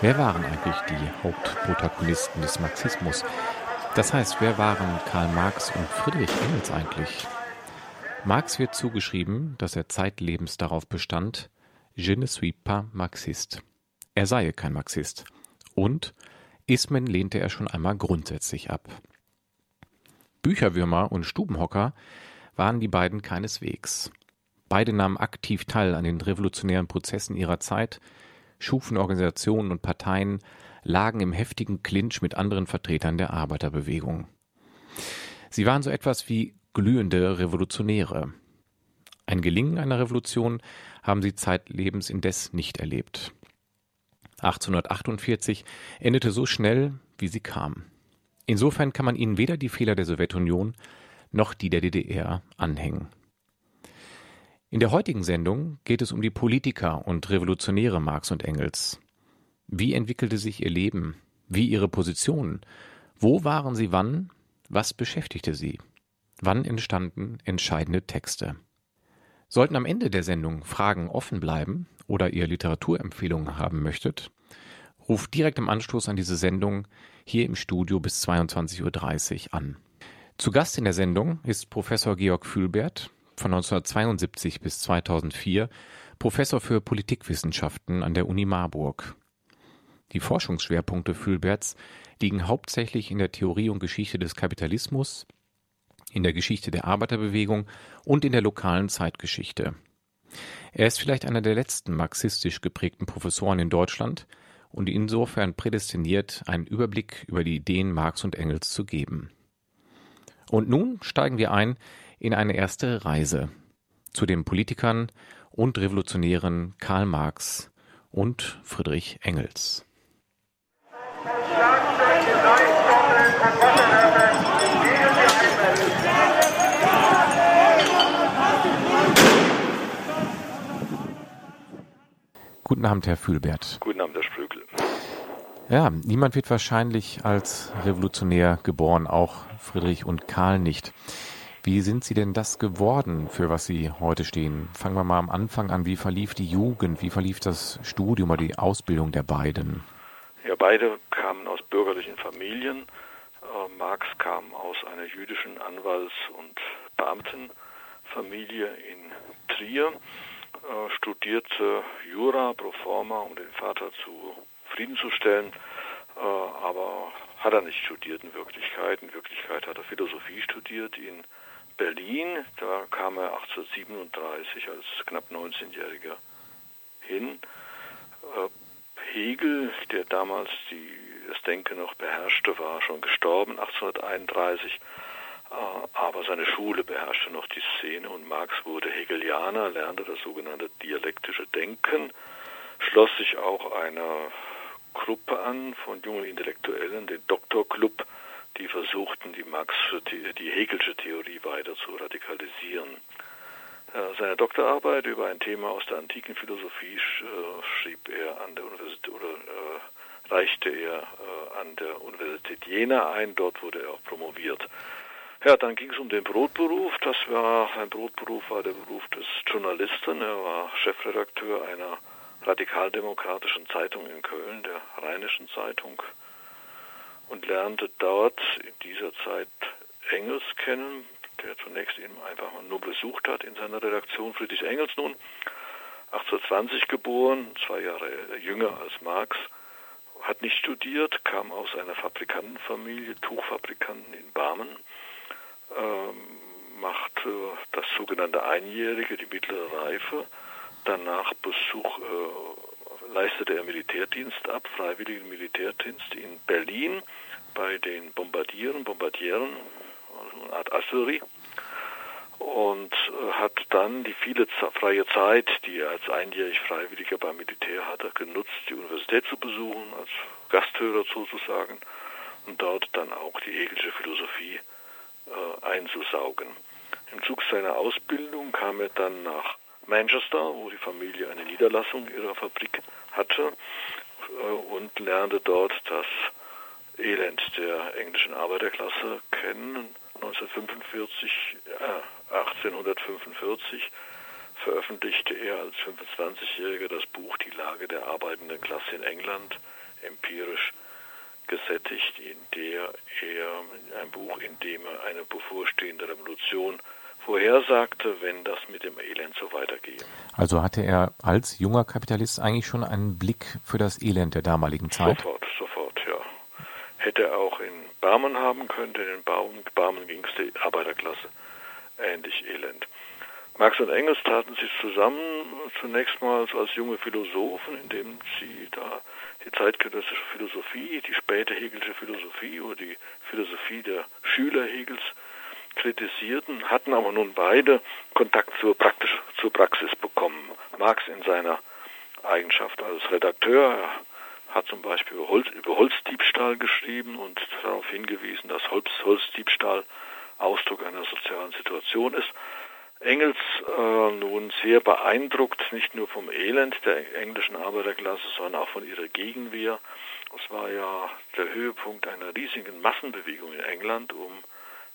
Wer waren eigentlich die Hauptprotagonisten des Marxismus? Das heißt, wer waren Karl Marx und Friedrich Engels eigentlich? Marx wird zugeschrieben, dass er zeitlebens darauf bestand, je ne suis pas marxiste. Er sei kein Marxist. Und Ismen lehnte er schon einmal grundsätzlich ab. Bücherwürmer und Stubenhocker waren die beiden keineswegs. Beide nahmen aktiv teil an den revolutionären Prozessen ihrer Zeit, schufen Organisationen und Parteien, lagen im heftigen Clinch mit anderen Vertretern der Arbeiterbewegung. Sie waren so etwas wie glühende Revolutionäre. Ein Gelingen einer Revolution haben sie zeitlebens indes nicht erlebt. 1848 endete so schnell, wie sie kam. Insofern kann man ihnen weder die Fehler der Sowjetunion noch die der DDR anhängen. In der heutigen Sendung geht es um die Politiker und Revolutionäre Marx und Engels. Wie entwickelte sich ihr Leben? Wie ihre Positionen? Wo waren sie wann? Was beschäftigte sie? Wann entstanden entscheidende Texte? Sollten am Ende der Sendung Fragen offen bleiben oder ihr Literaturempfehlungen haben möchtet, ruft direkt im Anschluss an diese Sendung hier im Studio bis 22.30 Uhr an. Zu Gast in der Sendung ist Professor Georg Fühlbert, von 1972 bis 2004 Professor für Politikwissenschaften an der Uni Marburg. Die Forschungsschwerpunkte Fühlberts liegen hauptsächlich in der Theorie und Geschichte des Kapitalismus, in der Geschichte der Arbeiterbewegung und in der lokalen Zeitgeschichte. Er ist vielleicht einer der letzten marxistisch geprägten Professoren in Deutschland und insofern prädestiniert, einen Überblick über die Ideen Marx und Engels zu geben. Und nun steigen wir ein in eine erste Reise zu den Politikern und Revolutionären Karl Marx und Friedrich Engels. Guten Abend, Herr Fühlbert. Guten Abend, Herr Sprögel. Ja, niemand wird wahrscheinlich als Revolutionär geboren, auch Friedrich und Karl nicht. Wie sind Sie denn das geworden, für was Sie heute stehen? Fangen wir mal am Anfang an. Wie verlief die Jugend? Wie verlief das Studium oder die Ausbildung der beiden? Ja, beide kamen aus bürgerlichen Familien. Äh, Marx kam aus einer jüdischen Anwalts- und Beamtenfamilie in Trier, äh, studierte Jura pro forma, um den Vater zufriedenzustellen, äh, aber hat er nicht studiert in Wirklichkeit. In Wirklichkeit hat er Philosophie studiert in Berlin. Da kam er 1837 als knapp 19-Jähriger hin. Äh, Hegel, der damals die, das Denken noch beherrschte, war schon gestorben 1831, äh, aber seine Schule beherrschte noch die Szene und Marx wurde Hegelianer, lernte das sogenannte dialektische Denken, schloss sich auch einer Gruppe an von jungen Intellektuellen, den Doktorclub, die versuchten, die Marx, die Hegelsche Theorie weiter zu radikalisieren. Äh, seine Doktorarbeit über ein Thema aus der antiken Philosophie äh, schrieb er an der Universität oder äh, reichte er äh, an der Universität Jena ein. Dort wurde er auch promoviert. Ja, dann ging es um den Brotberuf. Das war sein Brotberuf war der Beruf des Journalisten. Er war Chefredakteur einer radikaldemokratischen Zeitung in Köln, der Rheinischen Zeitung und lernte dort in dieser Zeit Engels kennen, der zunächst ihn einfach mal nur besucht hat in seiner Redaktion. Friedrich Engels nun, 1820 geboren, zwei Jahre jünger als Marx, hat nicht studiert, kam aus einer Fabrikantenfamilie, Tuchfabrikanten in Barmen, ähm, machte das sogenannte Einjährige, die mittlere Reife, danach Besuch, äh, leistete er Militärdienst ab, freiwilligen Militärdienst in Berlin bei den Bombardieren, Bombardieren, also eine Art Artillerie. und äh, hat dann die viele freie Zeit, die er als einjährig Freiwilliger beim Militär hatte, genutzt, die Universität zu besuchen, als Gasthörer sozusagen, und dort dann auch die Hegelsche Philosophie äh, einzusaugen. Im Zug seiner Ausbildung kam er dann nach Manchester, wo die Familie eine Niederlassung ihrer Fabrik hatte äh, und lernte dort das Elend der englischen Arbeiterklasse kennen. 1945, äh, 1845 veröffentlichte er als 25-Jähriger das Buch Die Lage der arbeitenden Klasse in England, empirisch gesättigt, in der er ein Buch, in dem er eine bevorstehende Revolution vorhersagte, wenn das mit dem Elend so weitergehe. Also hatte er als junger Kapitalist eigentlich schon einen Blick für das Elend der damaligen Zeit? Sofort, sofort, ja. Hätte er auch in Barmen haben können, denn in Barmen ging es der Arbeiterklasse ähnlich elend. Marx und Engels taten sich zusammen, zunächst mal als junge Philosophen, indem sie da die zeitgenössische Philosophie, die späte Hegelsche Philosophie oder die Philosophie der Schüler Hegels kritisierten, hatten aber nun beide Kontakt zur, praktisch, zur Praxis bekommen. Marx in seiner Eigenschaft als Redakteur hat zum Beispiel über, Holz, über Holzdiebstahl geschrieben und darauf hingewiesen, dass Holz, Holzdiebstahl Ausdruck einer sozialen Situation ist. Engels äh, nun sehr beeindruckt, nicht nur vom Elend der englischen Arbeiterklasse, sondern auch von ihrer Gegenwehr. Es war ja der Höhepunkt einer riesigen Massenbewegung in England um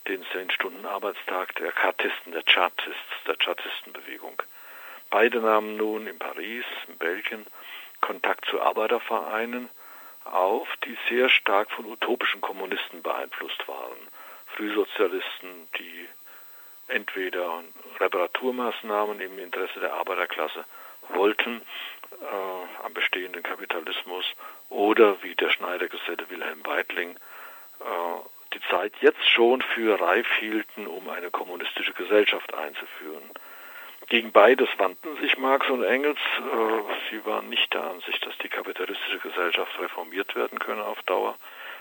den Zehn-Stunden-Arbeitstag der Kartisten, der Chartists, der Chartistenbewegung. Beide nahmen nun in Paris, in Belgien, Kontakt zu Arbeitervereinen auf, die sehr stark von utopischen Kommunisten beeinflusst waren. Frühsozialisten, die entweder Reparaturmaßnahmen im Interesse der Arbeiterklasse wollten äh, am bestehenden Kapitalismus oder wie der Schneidergeselle Wilhelm Weitling äh, die Zeit jetzt schon für reif hielten, um eine kommunistische Gesellschaft einzuführen. Gegen beides wandten sich Marx und Engels. Äh, sie waren nicht der Ansicht, dass die kapitalistische Gesellschaft reformiert werden könne auf Dauer.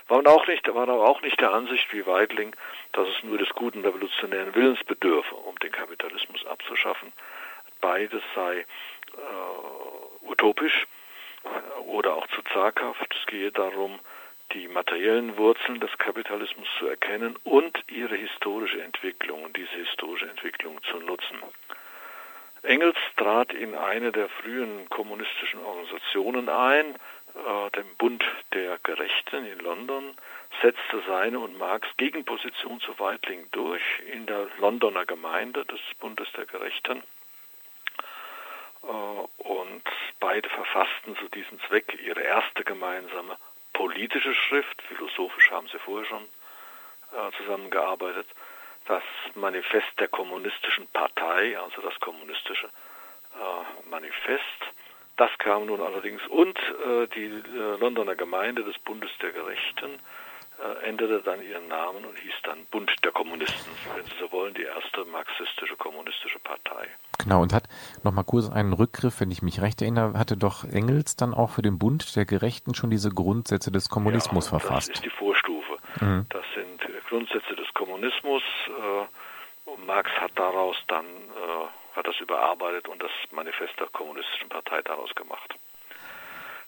Waren auch nicht, waren auch nicht der Ansicht wie Weidling, dass es nur des guten revolutionären Willens bedürfe, um den Kapitalismus abzuschaffen. Beides sei äh, utopisch oder auch zu zaghaft. Es gehe darum, die materiellen Wurzeln des Kapitalismus zu erkennen und ihre historische Entwicklung diese historische Entwicklung zu nutzen. Engels trat in eine der frühen kommunistischen Organisationen ein, äh, dem Bund der Gerechten in London, setzte seine und Marx Gegenposition zu Weitling durch in der Londoner Gemeinde des Bundes der Gerechten. Äh, und beide verfassten zu diesem Zweck ihre erste gemeinsame politische Schrift, philosophisch haben sie vorher schon äh, zusammengearbeitet, das Manifest der kommunistischen Partei, also das kommunistische äh, Manifest. Das kam nun allerdings und äh, die äh, Londoner Gemeinde des Bundes der Gerechten äh, änderte dann ihren Namen und hieß dann Bund der Kommunisten, wenn Sie so wollen, die erste marxistische kommunistische Partei. Genau, und hat nochmal kurz einen Rückgriff, wenn ich mich recht erinnere, hatte doch Engels dann auch für den Bund der Gerechten schon diese Grundsätze des Kommunismus ja, verfasst. Das ist die Vorstufe. Mhm. Das sind Grundsätze des Kommunismus. Äh, und Marx hat daraus dann äh, hat das überarbeitet und das Manifest der Kommunistischen Partei daraus gemacht.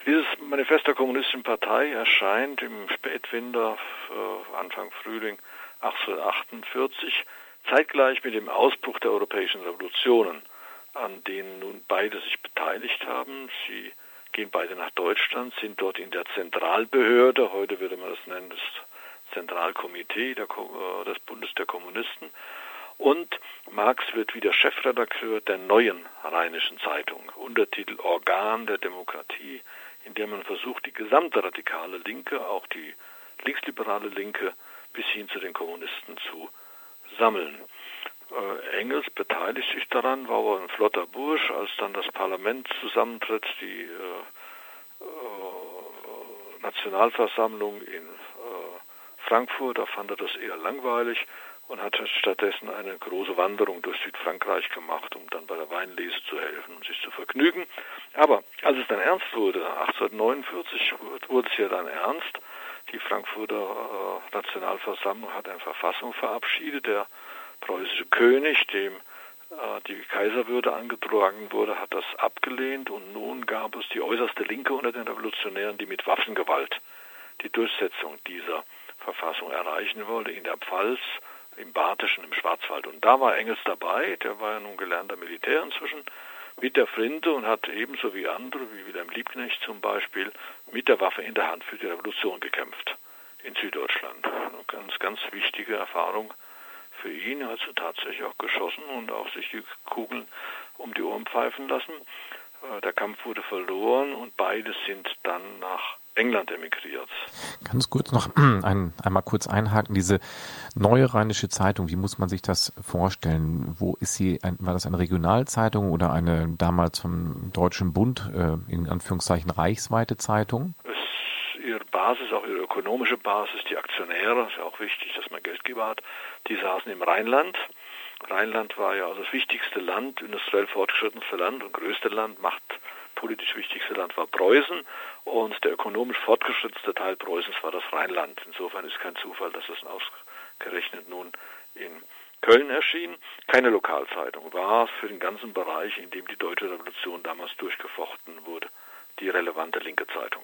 Dieses Manifest der Kommunistischen Partei erscheint im Spätwinter, äh, Anfang Frühling 1848, zeitgleich mit dem Ausbruch der europäischen Revolutionen, an denen nun beide sich beteiligt haben. Sie gehen beide nach Deutschland, sind dort in der Zentralbehörde, heute würde man das nennen, das Zentralkomitee der, äh, des Bundes der Kommunisten. Und Marx wird wieder Chefredakteur der neuen Rheinischen Zeitung, Untertitel Organ der Demokratie, in der man versucht, die gesamte radikale Linke, auch die linksliberale Linke, bis hin zu den Kommunisten zu sammeln. Äh, Engels beteiligt sich daran, war aber ein flotter Bursch, als dann das Parlament zusammentritt, die äh, äh, Nationalversammlung in äh, Frankfurt, da fand er das eher langweilig und hat stattdessen eine große Wanderung durch Südfrankreich gemacht, um dann bei der Weinlese zu helfen und sich zu vergnügen. Aber als es dann ernst wurde, 1849 wurde es ja dann ernst, die Frankfurter äh, Nationalversammlung hat eine Verfassung verabschiedet, der preußische König, dem äh, die Kaiserwürde angetragen wurde, hat das abgelehnt. Und nun gab es die äußerste Linke unter den Revolutionären, die mit Waffengewalt die Durchsetzung dieser Verfassung erreichen wollte in der Pfalz, im Badischen, im Schwarzwald. Und da war Engels dabei, der war ja nun gelernter Militär inzwischen, mit der Flinte und hat ebenso wie andere, wie Wilhelm Liebknecht zum Beispiel, mit der Waffe in der Hand für die Revolution gekämpft in Süddeutschland. Eine ganz, ganz wichtige Erfahrung für ihn. Er hat so tatsächlich auch geschossen und auch sich die Kugeln um die Ohren pfeifen lassen. Äh, der Kampf wurde verloren und beide sind dann nach England emigriert. Ganz kurz noch ein, einmal kurz einhaken. Diese neue Rheinische Zeitung, wie muss man sich das vorstellen? Wo ist sie? War das eine Regionalzeitung oder eine damals vom Deutschen Bund äh, in Anführungszeichen reichsweite Zeitung? Es, ihre Basis, auch ihre ökonomische Basis, die Aktionäre, ist ja auch wichtig, dass man Geldgeber hat, die saßen im Rheinland. Rheinland war ja also das wichtigste Land, industriell fortgeschrittenste Land und größte Land, macht politisch wichtigste Land war Preußen und der ökonomisch fortgeschrittenste Teil Preußens war das Rheinland. Insofern ist kein Zufall, dass es ausgerechnet nun in Köln erschien. Keine Lokalzeitung, war für den ganzen Bereich, in dem die deutsche Revolution damals durchgefochten wurde, die relevante linke Zeitung.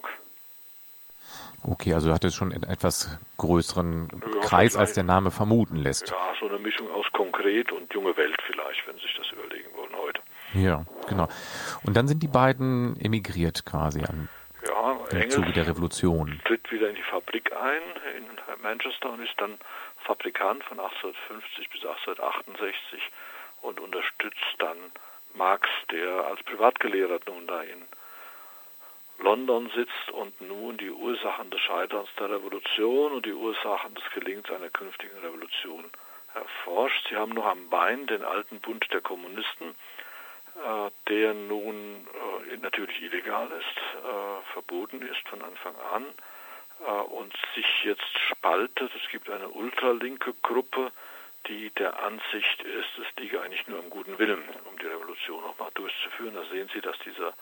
Okay, also hat es schon einen etwas größeren ja, Kreis, als der Name vermuten lässt. Ja, so eine Mischung aus konkret und junge Welt vielleicht, wenn Sie sich das überlegen wollen. Ja, genau. Und dann sind die beiden emigriert quasi an, ja, im Engels Zuge der Revolution. tritt wieder in die Fabrik ein in Manchester und ist dann Fabrikant von 1850 bis 1868 und unterstützt dann Marx, der als Privatgelehrer nun da in London sitzt und nun die Ursachen des Scheiterns der Revolution und die Ursachen des Gelingens einer künftigen Revolution erforscht. Sie haben noch am Bein den alten Bund der Kommunisten, der nun äh, natürlich illegal ist, äh, verboten ist von Anfang an und sich jetzt spaltet. Es gibt eine ultralinke Gruppe, die der Ansicht ist, es liege eigentlich nur am guten Willen, um die Revolution nochmal durchzuführen. Da sehen Sie, dass dieser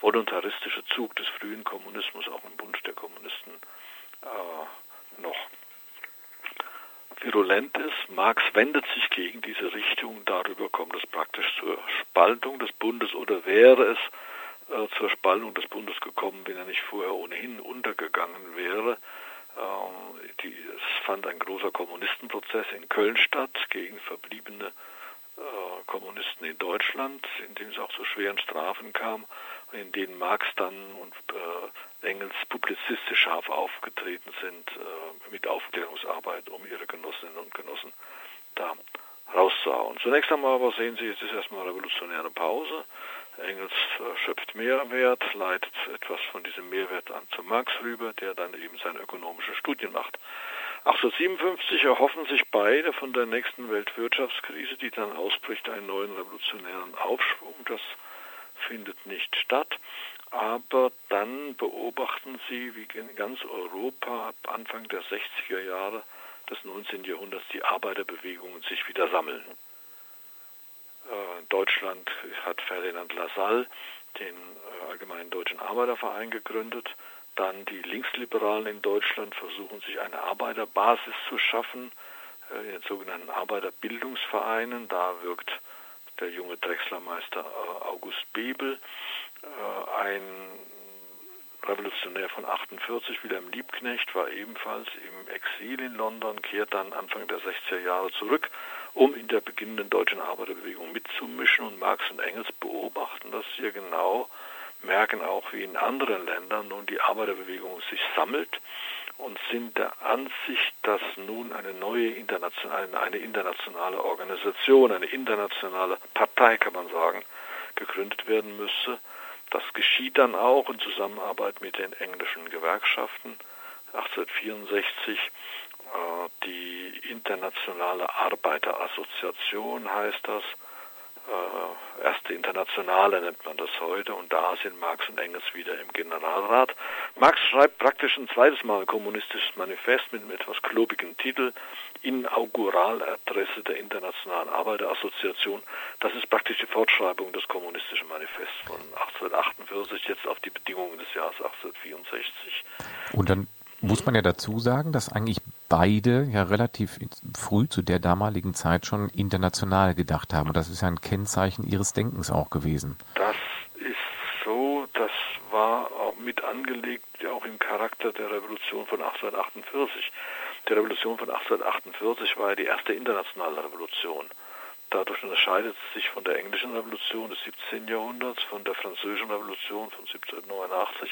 voluntaristische Zug des frühen Kommunismus auch im Bund der Kommunisten äh, noch virulent ist. Marx wendet sich gegen diese Richtung. Darüber kommt es praktisch zur Spaltung des Bundes oder wäre es äh, zur Spaltung des Bundes gekommen, wenn er nicht vorher ohnehin untergegangen wäre. Ähm, die, es fand ein großer Kommunistenprozess in Köln statt gegen verbliebene äh, Kommunisten in Deutschland, in dem es auch zu schweren Strafen kam, in denen Marx dann und äh, Engels publizistisch scharf aufgetreten sind äh, mit Aufklärungsarbeit, um ihre Genossinnen und Genossen da rauszuhauen. Zunächst einmal aber sehen Sie, es ist erstmal revolutionäre Pause. Engels schöpft Mehrwert, leitet etwas von diesem Mehrwert an zu Marx rüber, der dann eben seine ökonomische Studien macht. 1857 erhoffen sich beide von der nächsten Weltwirtschaftskrise, die dann ausbricht, einen neuen revolutionären Aufschwung. Das findet nicht statt. Aber dann beobachten sie, wie in ganz Europa ab Anfang der 60er Jahre des 19. Jahrhunderts die Arbeiterbewegungen sich wieder sammeln. Äh, Deutschland hat Ferdinand Lassalle den äh, Allgemeinen Deutschen Arbeiterverein gegründet. Dann die Linksliberalen in Deutschland versuchen sich eine Arbeiterbasis zu schaffen äh, in den sogenannten Arbeiterbildungsvereinen. Da wirkt der junge Drechslermeister August Bebel, ein Revolutionär von 48, Wilhelm Liebknecht, war ebenfalls im Exil in London, kehrt dann Anfang der 60er Jahre zurück, um in der beginnenden deutschen Arbeiterbewegung mitzumischen. Und Marx und Engels beobachten das hier genau, merken auch, wie in anderen Ländern nun die Arbeiterbewegung sich sammelt und sind der Ansicht, dass nun eine neue internationale, eine internationale Organisation, eine internationale Partei, kann man sagen, gegründet werden müsse das geschieht dann auch in Zusammenarbeit mit den englischen Gewerkschaften. 1864 äh, die Internationale Arbeiterassoziation heißt das, äh, erste Internationale nennt man das heute, und da sind Marx und Engels wieder im Generalrat. Marx schreibt praktisch ein zweites Mal ein kommunistisches Manifest mit einem etwas klobigen Titel, Inauguraladresse der Internationalen Arbeiterassoziation. Das ist praktisch die Fortschreibung des kommunistischen Manifests von 1848, jetzt auf die Bedingungen des Jahres 1864. Und dann muss man ja dazu sagen, dass eigentlich beide ja relativ früh zu der damaligen Zeit schon international gedacht haben. Und das ist ja ein Kennzeichen ihres Denkens auch gewesen. Das ist so, das war auch mit angelegt, auch im Charakter der Revolution von 1848. Die Revolution von 1848 war ja die erste internationale Revolution. Dadurch unterscheidet es sich von der englischen Revolution des 17. Jahrhunderts, von der französischen Revolution von 1789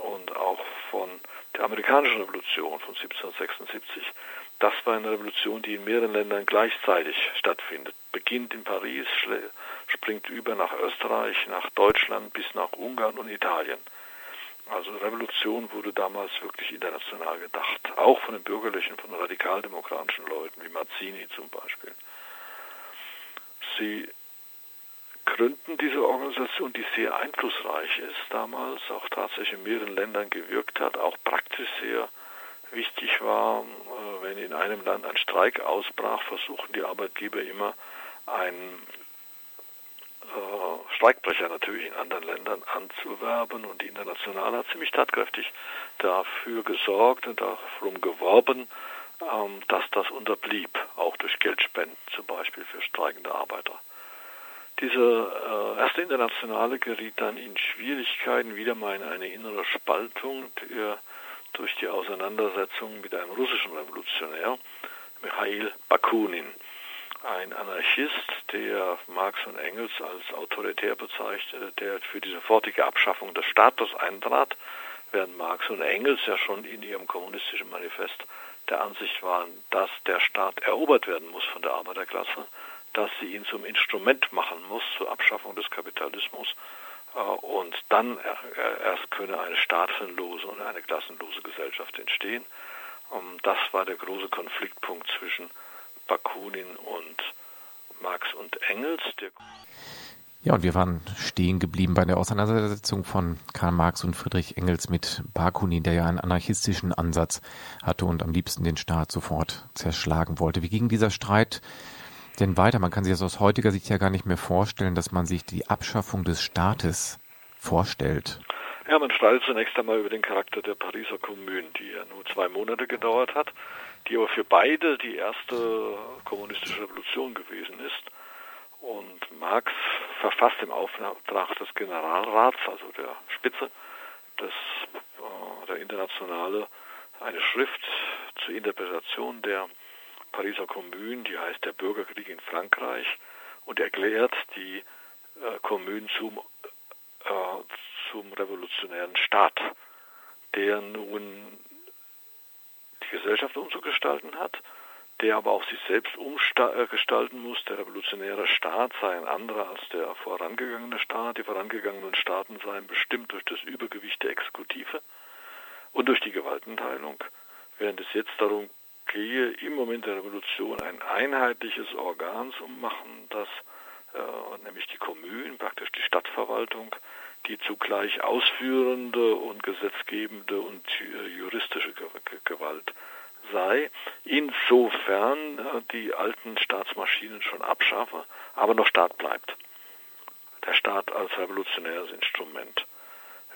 und auch von der amerikanischen Revolution von 1776. Das war eine Revolution, die in mehreren Ländern gleichzeitig stattfindet. Beginnt in Paris, springt über nach Österreich, nach Deutschland bis nach Ungarn und Italien. Also Revolution wurde damals wirklich international gedacht, auch von den bürgerlichen, von radikaldemokratischen Leuten wie Mazzini zum Beispiel. Sie gründen diese Organisation, die sehr einflussreich ist, damals auch tatsächlich in mehreren Ländern gewirkt hat, auch praktisch sehr wichtig war, äh, wenn in einem Land ein Streik ausbrach, versuchten die Arbeitgeber immer einen äh, Streikbrecher natürlich in anderen Ländern anzuwerben und die Internationale hat ziemlich tatkräftig dafür gesorgt und darum geworben, ähm, dass das unterblieb, auch durch Geldspenden zum Beispiel für streikende Arbeiter. Diese äh, erste Internationale geriet dann in Schwierigkeiten, wieder mal in eine innere Spaltung äh, durch die Auseinandersetzung mit einem russischen Revolutionär, Michail Bakunin, ein Anarchist, der Marx und Engels als autoritär bezeichnete, der für die sofortige Abschaffung des Staates eintrat, während Marx und Engels ja schon in ihrem kommunistischen Manifest der Ansicht waren, dass der Staat erobert werden muss von der Arbeiterklasse, dass sie ihn zum Instrument machen muss zur Abschaffung des Kapitalismus äh, und dann erst könne eine staatenlose und eine klassenlose Gesellschaft entstehen. Ähm, das war der große Konfliktpunkt zwischen Bakunin und Marx und Engels. Ja, und wir waren stehen geblieben bei der Auseinandersetzung von Karl Marx und Friedrich Engels mit Bakunin, der ja einen anarchistischen Ansatz hatte und am liebsten den Staat sofort zerschlagen wollte. Wie ging dieser Streit denn weiter? Man kann sich das aus heutiger Sicht ja gar nicht mehr vorstellen, dass man sich die Abschaffung des Staates vorstellt. Ja, man streitet zunächst einmal über den Charakter der Pariser Kommune, die ja nur zwei Monate gedauert hat, die aber für beide die erste kommunistische Revolution gewesen ist. Und Marx verfasst im Auftrag des Generalrats, also der Spitze des, äh, der Internationale, eine Schrift zur Interpretation der Pariser Kommune, die heißt Der Bürgerkrieg in Frankreich, und erklärt die äh, Kommune zum, äh, zum revolutionären Staat, der nun die Gesellschaft umzugestalten hat der aber auch sich selbst umgestalten muss. Der revolutionäre Staat sei ein anderer als der vorangegangene Staat. Die vorangegangenen Staaten seien bestimmt durch das Übergewicht der Exekutive und durch die Gewaltenteilung, während es jetzt darum gehe, im Moment der Revolution ein einheitliches Organ zu machen, das äh, nämlich die Kommunen, praktisch die Stadtverwaltung, die zugleich ausführende und gesetzgebende und äh, juristische Gewalt sei, insofern äh, die alten Staatsmaschinen schon abschaffe, aber noch Staat bleibt. Der Staat als revolutionäres Instrument.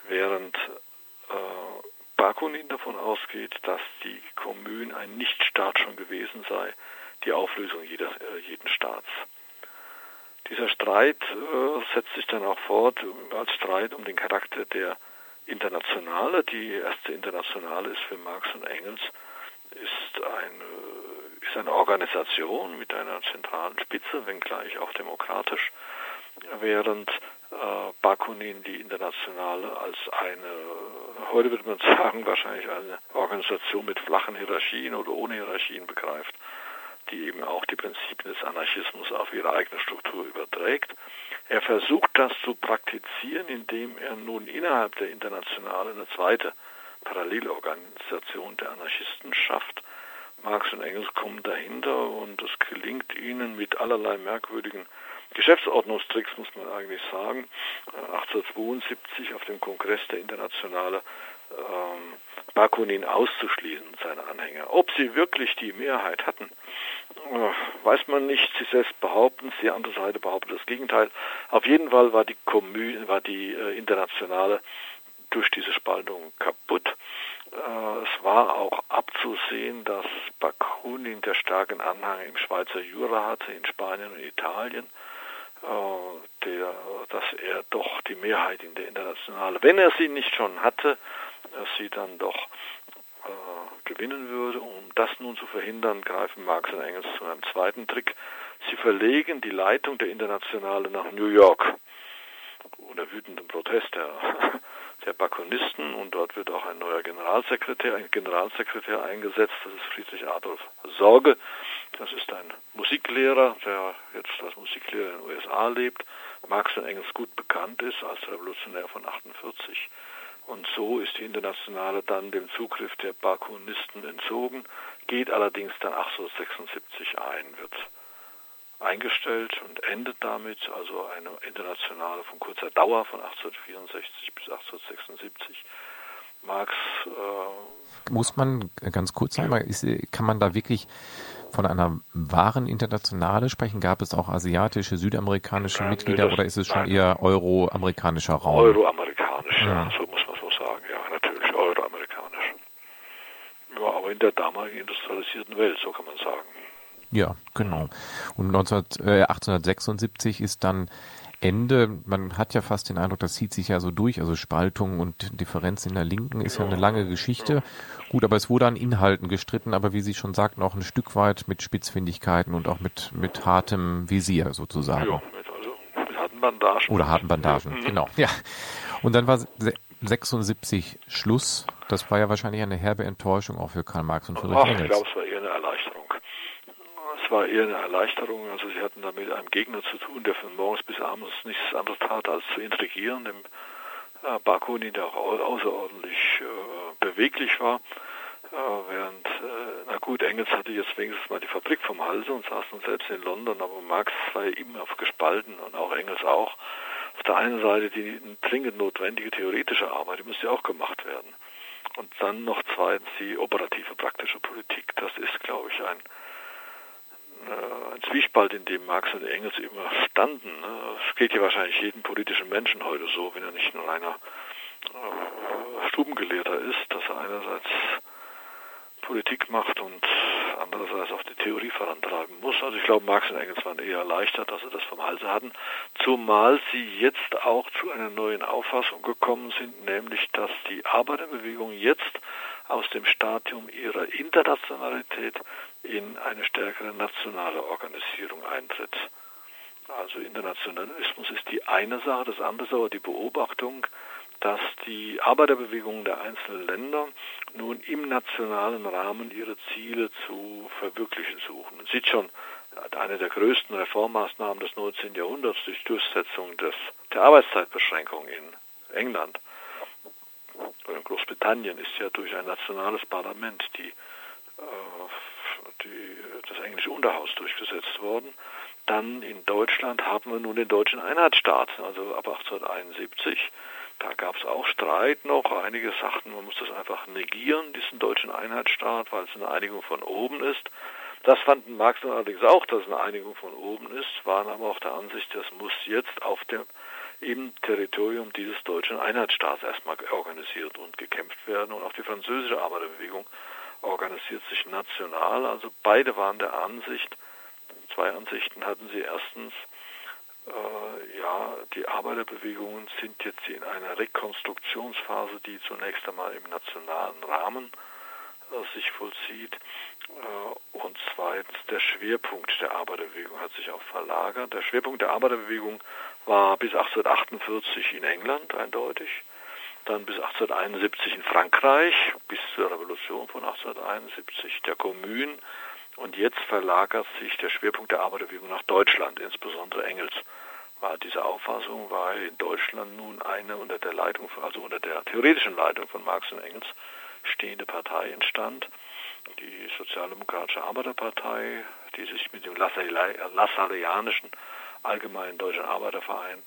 Während äh, Bakunin davon ausgeht, dass die Kommune ein Nichtstaat schon gewesen sei, die Auflösung jeder, äh, jeden Staats. Dieser Streit äh, setzt sich dann auch fort als Streit um den Charakter der Internationale. Die erste Internationale ist für Marx und Engels ist eine, ist eine Organisation mit einer zentralen Spitze, wenngleich auch demokratisch, während äh, Bakunin die Internationale als eine, heute würde man sagen, wahrscheinlich eine Organisation mit flachen Hierarchien oder ohne Hierarchien begreift, die eben auch die Prinzipien des Anarchismus auf ihre eigene Struktur überträgt. Er versucht das zu praktizieren, indem er nun innerhalb der Internationale eine zweite Parallelorganisation der Anarchisten schafft. Marx und Engels kommen dahinter und es gelingt ihnen mit allerlei merkwürdigen Geschäftsordnungstricks, muss man eigentlich sagen, 1872 auf dem Kongress der Internationale ähm, Bakunin auszuschließen, seine Anhänger. Ob sie wirklich die Mehrheit hatten, äh, weiß man nicht. Sie selbst behaupten die andere Seite behauptet das Gegenteil. Auf jeden Fall war die, Kommune, war die äh, Internationale durch diese Spaltung kaputt. Äh, es war auch abzusehen, dass Bakunin der starken Anhang im Schweizer Jura hatte, in Spanien und Italien, äh, der, dass er doch die Mehrheit in der Internationale, wenn er sie nicht schon hatte, sie dann doch äh, gewinnen würde. Um das nun zu verhindern, greifen Marx und Engels zu einem zweiten Trick. Sie verlegen die Leitung der Internationale nach New York unter wütendem Protest der, der Bakonisten und dort wird auch ein neuer Generalsekretär, ein Generalsekretär eingesetzt, das ist Friedrich Adolf Sorge. Das ist ein Musiklehrer, der jetzt als Musiklehrer in den USA lebt, Marx und Engels gut bekannt ist als Revolutionär von 48. Und so ist die Internationale dann dem Zugriff der Bakunisten entzogen, geht allerdings dann 1876 ein, wird eingestellt und endet damit also eine internationale von kurzer Dauer von 1864 bis 1876. Marx. Äh, Muss man ganz kurz sagen, ist, kann man da wirklich von einer wahren Internationale sprechen? Gab es auch asiatische, südamerikanische ja, Mitglieder nee, oder ist es schon nein. eher euroamerikanischer Raum? Euroamerikanisch, ja. ja. so muss man so sagen, ja, natürlich euroamerikanisch. Ja, aber in der damaligen industrialisierten Welt, so kann man sagen. Ja, genau. Und 19, äh, 1876 ist dann Ende, man hat ja fast den Eindruck, das zieht sich ja so durch, also Spaltung und Differenz in der Linken ist ja, eine lange Geschichte. Gut, aber es wurde an Inhalten gestritten, aber wie Sie schon sagten, auch ein Stück weit mit Spitzfindigkeiten und auch mit, mit hartem Visier sozusagen. Ja, mit, also, mit harten Bandagen. Oder harten Bandagen, mhm. genau. Ja. Und dann war 76 Schluss. Das war ja wahrscheinlich eine herbe Enttäuschung auch für Karl Marx und Friedrich Engels. Ich glaube, es war eher eine Erleichterung war eher eine Erleichterung. Also sie hatten da mit einem Gegner zu tun, der von morgens bis abends nichts anderes tat, als zu intrigieren, dem äh, Bakunin, der auch außerordentlich äh, beweglich war. Äh, während, äh, na gut, Engels hatte jetzt wenigstens mal die Fabrik vom Halse und saß nun selbst in London, aber Marx war ja immer auf gespalten und auch Engels auch. Auf der einen Seite die dringend notwendige theoretische Arbeit, die musste ja auch gemacht werden. Und dann noch zweitens die operative praktische Politik. Das ist, glaube ich, ein ein Zwiespalt, in dem Marx und Engels immer standen. Ne? Es geht ja wahrscheinlich jedem politischen Menschen heute so, wenn er nicht nur einer äh, Stubengelehrter ist, dass er einerseits Politik macht und andererseits auch die Theorie vorantreiben muss. Also ich glaube, Marx und Engels waren eher erleichtert, dass sie das vom Halse hatten, zumal sie jetzt auch zu einer neuen Auffassung gekommen sind, nämlich dass die Arbeiterbewegung jetzt aus dem Stadium ihrer Internationalität in eine stärkere nationale Organisierung eintritt. Also Internationalismus ist die eine Sache, das andere ist aber die Beobachtung, dass die Arbeiterbewegungen der einzelnen Länder nun im nationalen Rahmen ihre Ziele zu verwirklichen suchen. Man sieht schon, eine der größten Reformmaßnahmen des 19. Jahrhunderts, die Durchsetzung des, der Arbeitszeitbeschränkung in England Großbritannien, ist ja durch ein nationales Parlament, die, äh, die, das englische Unterhaus durchgesetzt worden. Dann in Deutschland haben wir nun den deutschen Einheitsstaat, also ab 1871 da gab es auch Streit noch. Einige sagten, man muss das einfach negieren, diesen deutschen Einheitsstaat, weil es eine Einigung von oben ist. Das fanden Marx allerdings auch, dass es eine Einigung von oben ist, waren aber auch der Ansicht, das muss jetzt auf dem im Territorium dieses deutschen Einheitsstaats erstmal organisiert und gekämpft werden. Und auch die französische Arbeiterbewegung organisiert sich national. Also beide waren der Ansicht, zwei Ansichten hatten sie. Erstens, äh, ja, die Arbeiterbewegungen sind jetzt in einer Rekonstruktionsphase, die zunächst einmal im nationalen Rahmen äh, sich vollzieht. Äh, und zweitens, der Schwerpunkt der Arbeiterbewegung hat sich auch verlagert. Der Schwerpunkt der Arbeiterbewegung war bis 1848 in England eindeutig, dann bis 1871 in Frankreich, bis zur Revolution von 1871 der Kommune. Und jetzt verlagert sich der Schwerpunkt der Arbeiterbewegung nach Deutschland, insbesondere Engels. War diese Auffassung, weil in Deutschland nun eine unter der Leitung, also unter der theoretischen Leitung von Marx und Engels stehende Partei entstand, die Sozialdemokratische Arbeiterpartei, die sich mit dem Lassarianischen Allgemeinen Deutschen Arbeiterverein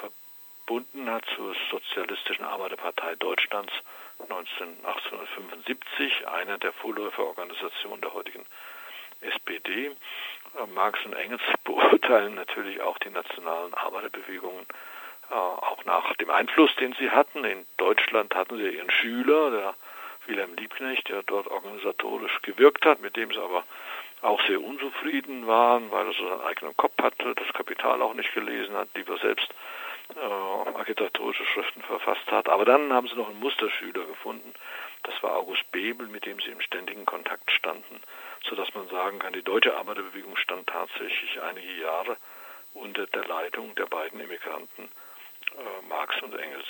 verbunden hat zur Sozialistischen Arbeiterpartei Deutschlands 1875, einer der Vorläuferorganisationen der heutigen SPD. Marx und Engels beurteilen natürlich auch die nationalen Arbeiterbewegungen äh, auch nach dem Einfluss, den sie hatten. In Deutschland hatten sie ihren Schüler, der Wilhelm Liebknecht, der dort organisatorisch gewirkt hat, mit dem sie aber auch sehr unzufrieden waren, weil er so seinen eigenen Kopf hatte, das Kapital auch nicht gelesen hat, lieber selbst äh, agitatorische Schriften verfasst hat. Aber dann haben sie noch einen Musterschüler gefunden. Das war August Bebel, mit dem sie im ständigen Kontakt standen, sodass man sagen kann, die deutsche Arbeiterbewegung stand tatsächlich einige Jahre unter der Leitung der beiden Immigranten äh, Marx und Engels.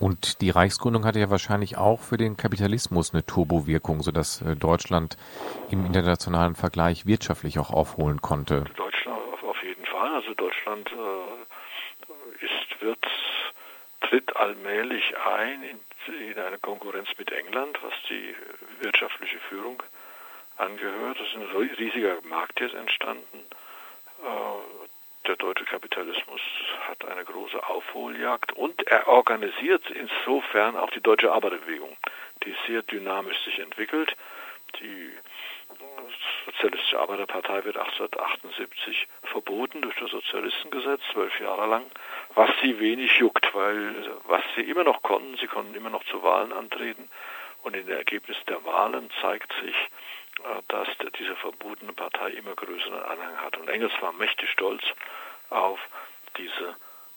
Und die Reichsgründung hatte ja wahrscheinlich auch für den Kapitalismus eine Turbowirkung, sodass äh, Deutschland im internationalen Vergleich wirtschaftlich auch aufholen konnte. Deutschland auf jeden Fall. Also Deutschland äh, ist, wird, tritt allmählich ein in, in eine Konkurrenz mit England, was die wirtschaftliche Führung angehört. Es ist ein riesiger Markt jetzt entstanden. Äh, der deutsche Kapitalismus hat eine große Aufholjagd und er organisiert insofern auch die deutsche Arbeiterbewegung, die sehr dynamisch sich entwickelt. Die Sozialistische Arbeiterpartei wird 1878 verboten durch das Sozialistengesetz, zwölf Jahre lang, was sie wenig juckt, weil was sie immer noch konnten, sie konnten immer noch zu Wahlen antreten und in den Ergebnissen der Wahlen zeigt sich, dass diese verbotene Partei immer größeren Anhang hat. Und Engels war mächtig stolz auf diese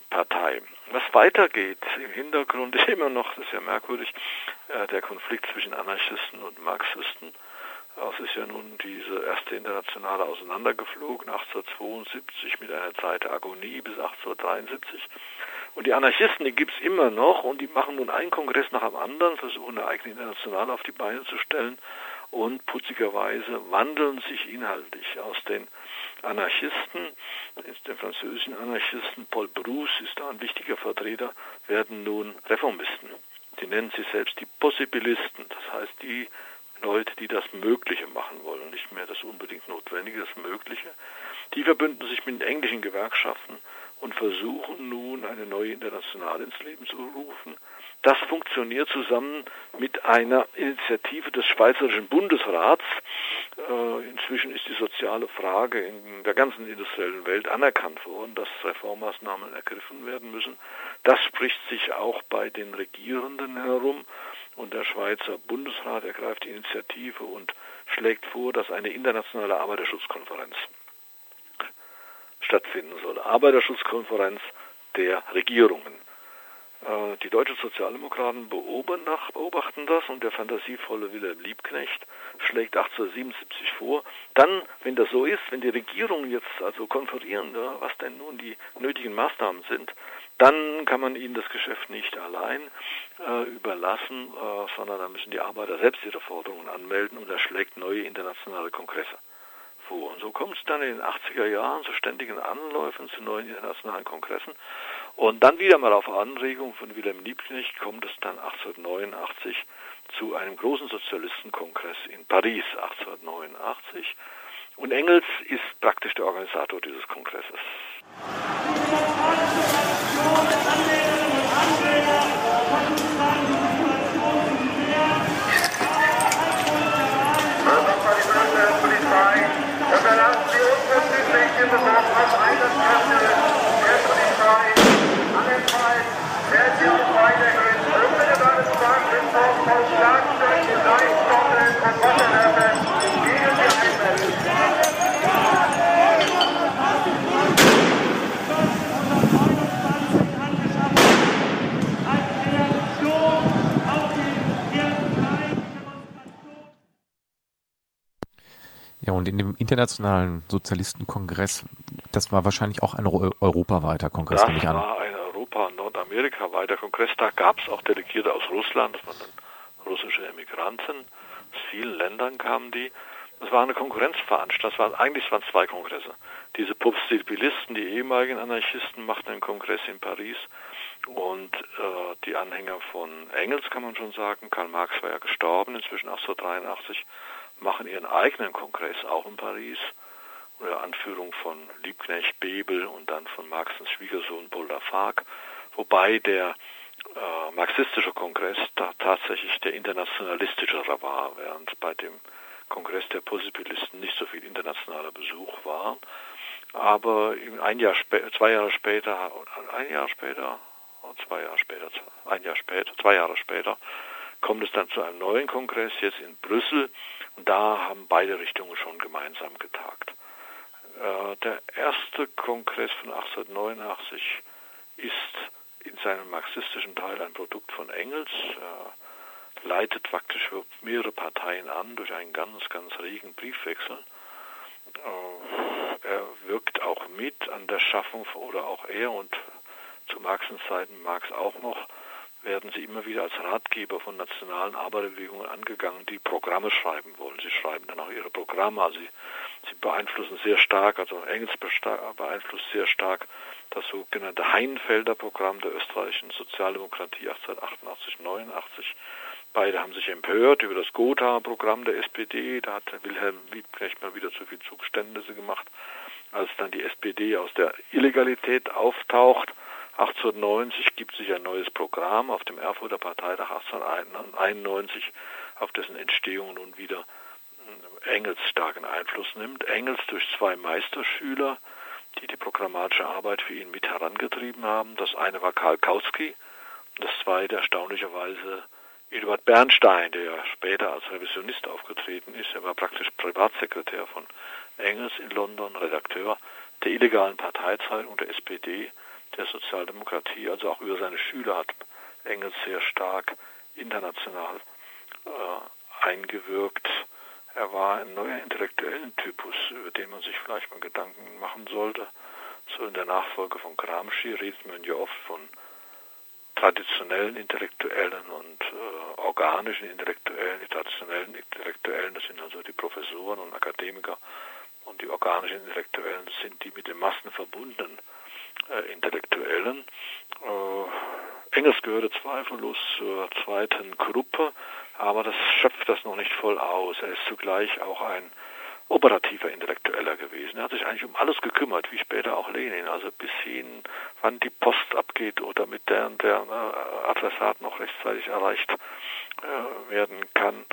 Partei. Was weitergeht im Hintergrund ist immer noch, das ist ja merkwürdig, äh, der Konflikt zwischen Anarchisten und Marxisten. Es ist ja nun diese erste Internationale auseinandergeflogen, 1872 mit einer Zeit der Agonie bis 1873. Und die Anarchisten, die gibt es immer noch und die machen nun einen Kongress nach dem anderen, versuchen eine eigene Internationale auf die Beine zu stellen und putzigerweise wandeln sich inhaltlich aus den Anarchisten, den französischen Anarchisten, Paul Bruce ist da ein wichtiger Vertreter, werden nun Reformisten. Die nennen sich selbst die Possibilisten, das heißt die Leute, die das Mögliche machen wollen, nicht mehr das unbedingt Notwendige, das Mögliche. Die verbünden sich mit den englischen Gewerkschaften und versuchen nun eine neue Internationale ins Leben zu rufen. Das funktioniert zusammen mit einer Initiative des Schweizerischen Bundesrats. Äh, inzwischen ist die soziale Frage in der ganzen industriellen Welt anerkannt worden, dass Reformmaßnahmen ergriffen werden müssen. Das spricht sich auch bei den Regierenden herum. Und der Schweizer Bundesrat ergreift die Initiative und schlägt vor, dass eine internationale Arbeiterschutzkonferenz stattfinden soll. Arbeiterschutzkonferenz der Regierungen. Äh, die deutschen Sozialdemokraten beobachten das und der fantasievolle Wilhelm Liebknecht schlägt 1877 vor, dann, wenn das so ist, wenn die Regierungen jetzt also konferieren, was denn nun die nötigen Maßnahmen sind, dann kann man ihnen das Geschäft nicht allein äh, überlassen, äh, sondern dann müssen die Arbeiter selbst ihre Forderungen anmelden und er schlägt neue internationale Kongresse vor. Und so kommt es dann in den 80er Jahren zu ständigen Anläufen zu neuen internationalen Kongressen. Und dann wieder mal auf Anregung von Wilhelm Liebknecht kommt es dann 1889 zu einem großen Sozialistenkongress in Paris 1889. Und Engels ist praktisch der Organisator dieses Kongresses. Unterlassen Sie unverzüglich die Besorgung auf Einsatzkräfte der Polizei. Andernfalls werden Sie auch weiterhin unmittelbares Warnwindwurf von Schlagzeugen, Leitstoppeln und Wasserwerfern gegen die Einsätze. Ja, und in dem internationalen Sozialistenkongress, das war wahrscheinlich auch ein europaweiter Kongress, nehme ich an. Das war ein Europa- Nordamerika-weiter Kongress. Da gab es auch Delegierte aus Russland, das waren dann russische Emigranten. Aus vielen Ländern kamen die. Das war eine Konkurrenzveranstaltung. Das waren, eigentlich waren zwei Kongresse. Diese Popstibilisten, die ehemaligen Anarchisten, machten einen Kongress in Paris. Und äh, die Anhänger von Engels, kann man schon sagen, Karl Marx war ja gestorben, inzwischen 1883, machen ihren eigenen Kongress auch in Paris Anführung von Liebknecht Bebel und dann von Marxens Schwiegersohn Paul Lafargue, wobei der äh, marxistische Kongress da tatsächlich der internationalistischere war, während bei dem Kongress der Possibilisten nicht so viel internationaler Besuch war. Aber ein Jahr später, zwei Jahre später, ein Jahr später, zwei Jahre später, ein Jahr später, zwei Jahre später kommt es dann zu einem neuen Kongress, jetzt in Brüssel, und da haben beide Richtungen schon gemeinsam getagt. Äh, der erste Kongress von 1889 ist in seinem marxistischen Teil ein Produkt von Engels, äh, leitet faktisch mehrere Parteien an durch einen ganz, ganz regen Briefwechsel. Äh, er wirkt auch mit an der Schaffung, oder auch er und zu Marxens Zeiten Marx auch noch, werden sie immer wieder als Ratgeber von nationalen Arbeiterbewegungen angegangen, die Programme schreiben wollen. Sie schreiben dann auch ihre Programme, also sie, sie beeinflussen sehr stark, also Engels beeinflusst sehr stark das sogenannte Heinfelder Programm der österreichischen Sozialdemokratie 1888, 89. Beide haben sich empört über das Gotha-Programm der SPD. Da hat Wilhelm Liebknecht mal wieder zu viel Zugeständnisse gemacht. Als dann die SPD aus der Illegalität auftaucht, 1890 gibt sich ein neues Programm auf dem Erfurter Parteitag 1891, auf dessen Entstehung nun wieder Engels starken Einfluss nimmt. Engels durch zwei Meisterschüler, die die programmatische Arbeit für ihn mit herangetrieben haben. Das eine war Karl Kautsky und das zweite erstaunlicherweise Eduard Bernstein, der ja später als Revisionist aufgetreten ist. Er war praktisch Privatsekretär von Engels in London, Redakteur der illegalen Parteizeitung der SPD, der Sozialdemokratie, also auch über seine Schüler hat Engels sehr stark international äh, eingewirkt. Er war ein neuer intellektuellen Typus, über den man sich vielleicht mal Gedanken machen sollte. So in der Nachfolge von Gramsci redet man ja oft von traditionellen Intellektuellen und äh, organischen Intellektuellen. Die traditionellen Intellektuellen, das sind also die Professoren und Akademiker. Und die organischen Intellektuellen sind die mit den Massen verbundenen äh, Intellektuellen. Äh, Engels gehörte zweifellos zur zweiten Gruppe, aber das schöpft das noch nicht voll aus. Er ist zugleich auch ein operativer Intellektueller gewesen. Er hat sich eigentlich um alles gekümmert, wie später auch Lenin, also bis hin, wann die Post abgeht oder mit der der äh, Adressat noch rechtzeitig erreicht äh, werden kann,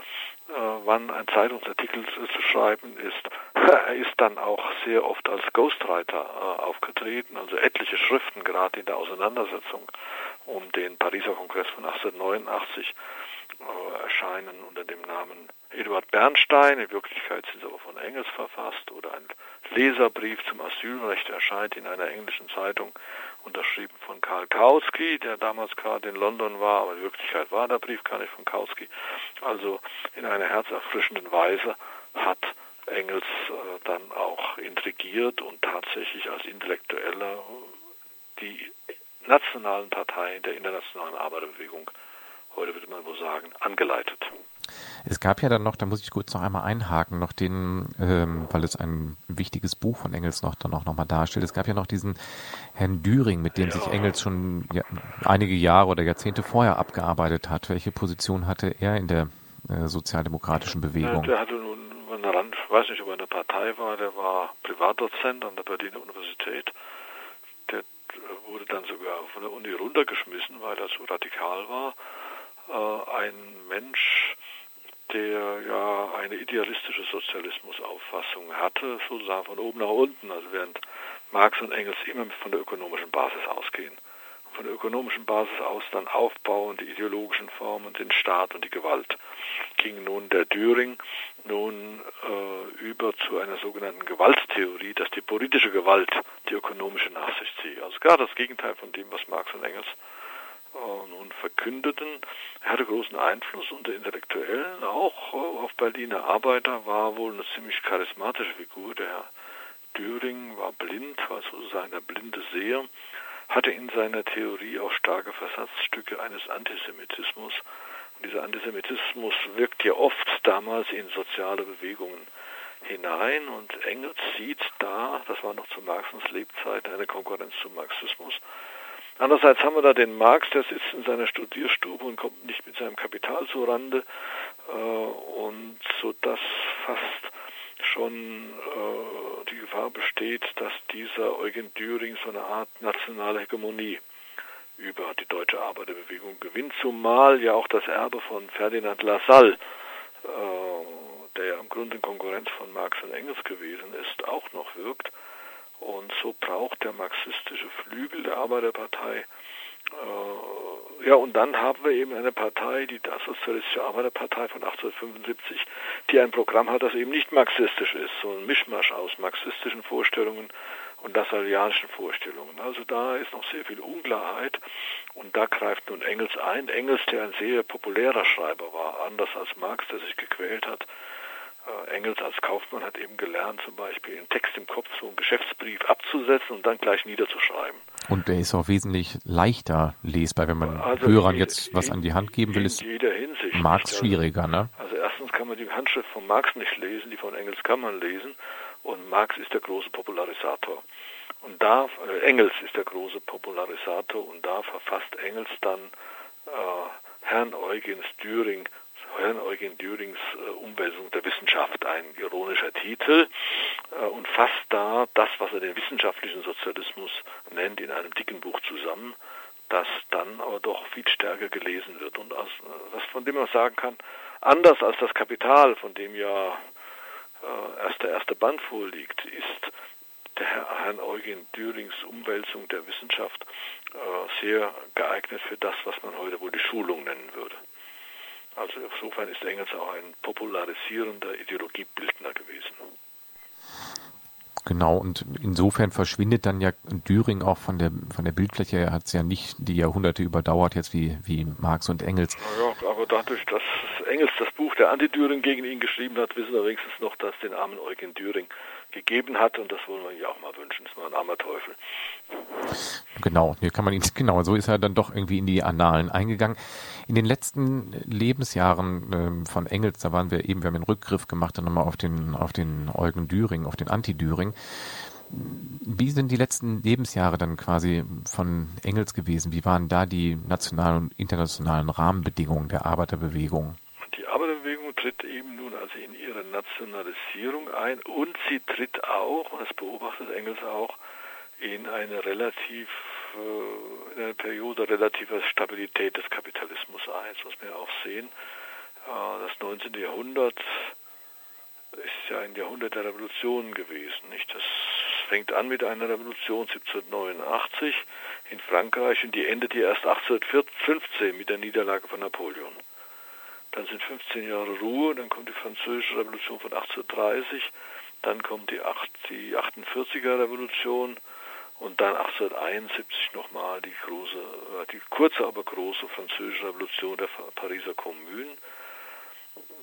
äh, wann ein Zeitungsartikel zu schreiben ist. er ist dann auch sehr oft als Ghostwriter äh, aufgetreten, also etliche Schriften gerade in der Auseinandersetzung um den Pariser Kongress von 1889 äh, erscheinen unter dem Namen Eduard Bernstein. In Wirklichkeit sind sie aber von Engels verfasst oder ein Leserbrief zum Asylrecht erscheint in einer englischen Zeitung, unterschrieben von Karl Kautsky, der damals gerade in London war, aber in Wirklichkeit war der Brief gar nicht von Kautsky. Also in einer herzerfrischenden Weise hat Engels äh, dann auch intrigiert und tatsächlich als Intellektueller die nationalen Parteien der internationalen Arbeiterbewegung heute würde man wohl sagen, angeleitet. Es gab ja dann noch, da muss ich kurz noch einmal einhaken, noch den, ähm, weil es ein wichtiges Buch von Engels noch dann auch nochmal darstellt. Es gab ja noch diesen Herrn Düring, mit dem ja. sich Engels schon ja, einige Jahre oder Jahrzehnte vorher abgearbeitet hat. Welche Position hatte er in der äh, sozialdemokratischen Bewegung? Der hatte nun an der Rand, ich weiß nicht, ob er in der Partei war, der war Privatdozent an der Berliner Universität. Der wurde dann sogar von der Uni runtergeschmissen, weil er zu radikal war ein Mensch, der ja eine idealistische Sozialismusauffassung hatte, sozusagen von oben nach unten, also während Marx und Engels immer von der ökonomischen Basis ausgehen. Von der ökonomischen Basis aus dann aufbauen, die ideologischen Formen, den Staat und die Gewalt. Ging nun der Düring nun äh, über zu einer sogenannten Gewalttheorie, dass die politische Gewalt die ökonomische nach sich zieht. Also gerade das Gegenteil von dem, was Marx und Engels äh, nun verkündeten. Er hatte großen Einfluss unter Intellektuellen, auch äh, auf Berliner Arbeiter, war wohl eine ziemlich charismatische Figur. Der Herr Düring war blind, war sozusagen der blinde Seher, hatte in seiner Theorie auch starke Versatzstücke eines Antisemitismus. Und dieser Antisemitismus wirkt ja oft damals in soziale Bewegungen hinein und Engels sieht da, das war noch zu Marxens Lebzeit, eine Konkurrenz zum Marxismus, Andererseits haben wir da den Marx, der sitzt in seiner Studierstube und kommt nicht mit seinem Kapital zurande äh, und so dass fast schon äh, die Gefahr besteht, dass dieser Eugen Düring so eine Art nationale Hegemonie über die deutsche Arbeiterbewegung gewinnt, zumal ja auch das Erbe von Ferdinand Lassalle, äh, der ja im Grunde in Konkurrenz von Marx und Engels gewesen ist, auch noch wirkt. Und so braucht der marxistische Flügel der Arbeiterpartei ja, und dann haben wir eben eine Partei, die Sozialistische Arbeiterpartei von 1875, die ein Programm hat, das eben nicht marxistisch ist, so ein Mischmasch aus marxistischen Vorstellungen und lassallianischen Vorstellungen. Also da ist noch sehr viel Unklarheit und da greift nun Engels ein. Engels, der ein sehr populärer Schreiber war, anders als Marx, der sich gequält hat, äh, Engels als Kaufmann hat eben gelernt, zum Beispiel einen Text im Kopf, so einen Geschäftsbrief abzusetzen und dann gleich niederzuschreiben. Und der ist auch wesentlich leichter lesbar, wenn man also Hörern in, jetzt was an die Hand geben will, ist Marx also, schwieriger, ne? Also erstens kann man die Handschrift von Marx nicht lesen, die von Engels kann man lesen und Marx ist der große Popularisator. Und da, äh, Engels ist der große Popularisator und da verfasst Engels dann äh, Herrn Eugens Düring Herrn Eugen Dürings äh, Umwälzung der Wissenschaft, ein ironischer Titel, äh, und fasst da das, was er den wissenschaftlichen Sozialismus nennt, in einem dicken Buch zusammen, das dann aber doch viel stärker gelesen wird. Und aus, was von dem man sagen kann, anders als das Kapital, von dem ja äh, erst der erste Band vorliegt, ist der Herrn Eugen Dürings Umwälzung der Wissenschaft äh, sehr geeignet für das, was man heute wohl die Schulung nennen würde. Also insofern ist Engels auch ein popularisierender Ideologiebildner gewesen. Genau, und insofern verschwindet dann ja Düring auch von der von der Bildfläche. Er hat es ja nicht die Jahrhunderte überdauert, jetzt wie, wie Marx und Engels. Ja, aber dadurch, dass Engels das Buch der Anti-Düring gegen ihn geschrieben hat, wissen wir wenigstens noch, dass den armen Eugen Düring gegeben hat und das wollen wir ihm auch mal wünschen. Das war ein armer Teufel. Genau, hier kann man ihn, genau, so ist er dann doch irgendwie in die Annalen eingegangen. In den letzten Lebensjahren äh, von Engels, da waren wir eben, wir haben einen Rückgriff gemacht dann nochmal auf den, auf den Eugen Düring, auf den Anti-Düring. Wie sind die letzten Lebensjahre dann quasi von Engels gewesen? Wie waren da die nationalen und internationalen Rahmenbedingungen der Arbeiterbewegung? Die Arbeiterbewegung tritt eben nun also in ihre Nationalisierung ein und sie tritt auch, und das beobachtet Engels auch, in eine relativ äh, in eine Periode relativer Stabilität des Kapitalismus ein. Das muss man ja auch sehen. Äh, das 19. Jahrhundert ist ja ein Jahrhundert der Revolutionen gewesen. Nicht? Das fängt an mit einer Revolution 1789 in Frankreich und die endet hier erst 1815 mit der Niederlage von Napoleon. Dann sind 15 Jahre Ruhe, dann kommt die französische Revolution von 1830, dann kommt die, 8, die 48er Revolution und dann 1871 nochmal die große, äh, die kurze, aber große französische Revolution der Pariser Kommune.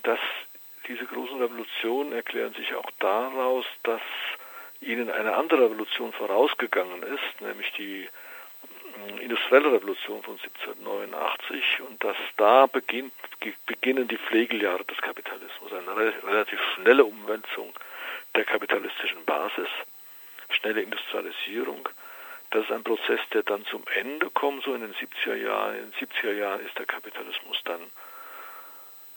Das, diese großen Revolutionen erklären sich auch daraus, dass ihnen eine andere Revolution vorausgegangen ist, nämlich die industrielle Revolution von 1789 und dass da beginnt, beginnen die Pflegeljahre des Kapitalismus, eine relativ schnelle Umwälzung der kapitalistischen Basis, schnelle Industrialisierung. Das ist ein Prozess, der dann zum Ende kommt, so in den 70er Jahren. In den 70er Jahren ist der Kapitalismus dann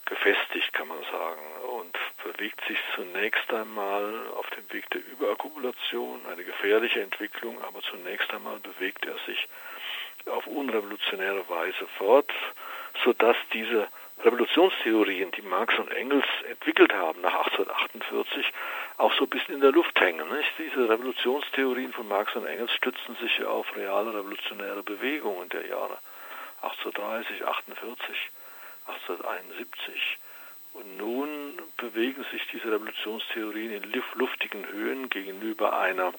gefestigt, kann man sagen, und bewegt sich zunächst einmal auf dem Weg der Überakkumulation, eine gefährliche Entwicklung, aber zunächst einmal bewegt er sich auf unrevolutionäre Weise fort, sodass diese Revolutionstheorien, die Marx und Engels entwickelt haben nach 1848, auch so ein bisschen in der Luft hängen. Nicht? Diese Revolutionstheorien von Marx und Engels stützen sich auf reale revolutionäre Bewegungen der Jahre 1830, 48, 1871. Und nun bewegen sich diese Revolutionstheorien in luftigen Höhen gegenüber einer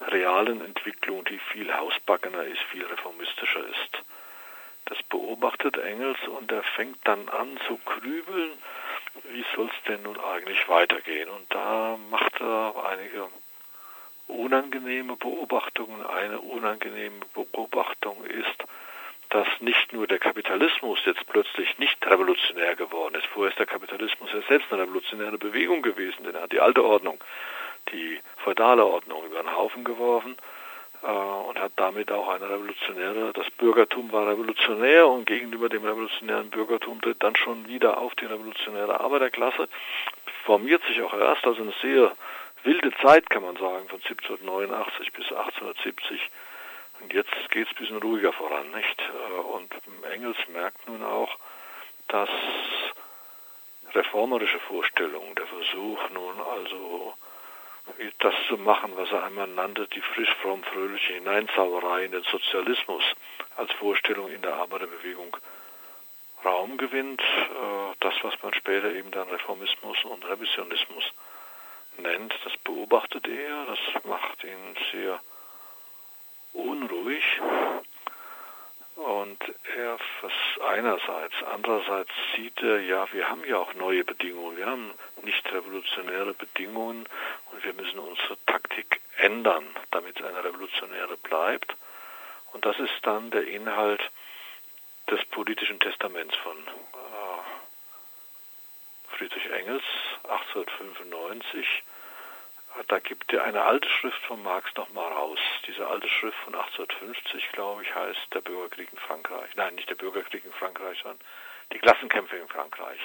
realen Entwicklung, die viel hausbackener ist, viel reformistischer ist. Das beobachtet Engels und er fängt dann an zu grübeln, wie soll es denn nun eigentlich weitergehen. Und da macht er einige unangenehme Beobachtungen. Eine unangenehme Beobachtung ist, dass nicht nur der Kapitalismus jetzt plötzlich nicht revolutionär geworden ist. Vorher ist der Kapitalismus ja selbst eine revolutionäre Bewegung gewesen, denn er hat die alte Ordnung, die feudale Ordnung über den Haufen geworfen äh, und hat damit auch eine revolutionäre, das Bürgertum war revolutionär und gegenüber dem revolutionären Bürgertum tritt dann schon wieder auf die revolutionäre Arbeiterklasse, formiert sich auch erst, also eine sehr wilde Zeit, kann man sagen, von 1789 bis 1870 und jetzt geht es ein bisschen ruhiger voran, nicht? Äh, und Engels merkt nun auch, dass reformerische Vorstellungen, der Versuch nun also das zu machen, was er einmal nannte, die frisch, fromm, fröhliche Hineinzauberei in den Sozialismus als Vorstellung in der Arbeiterbewegung Raum gewinnt. Äh, das, was man später eben dann Reformismus und Revisionismus nennt, das beobachtet er, das macht ihn sehr unruhig. Und er einerseits, andererseits sieht er, ja, wir haben ja auch neue Bedingungen, wir haben nicht revolutionäre Bedingungen und wir müssen unsere Taktik ändern, damit es eine revolutionäre bleibt. Und das ist dann der Inhalt des politischen Testaments von äh, Friedrich Engels 1895 da gibt er eine alte Schrift von Marx nochmal raus. Diese alte Schrift von 1850, glaube ich, heißt Der Bürgerkrieg in Frankreich. Nein, nicht der Bürgerkrieg in Frankreich, sondern die Klassenkämpfe in Frankreich.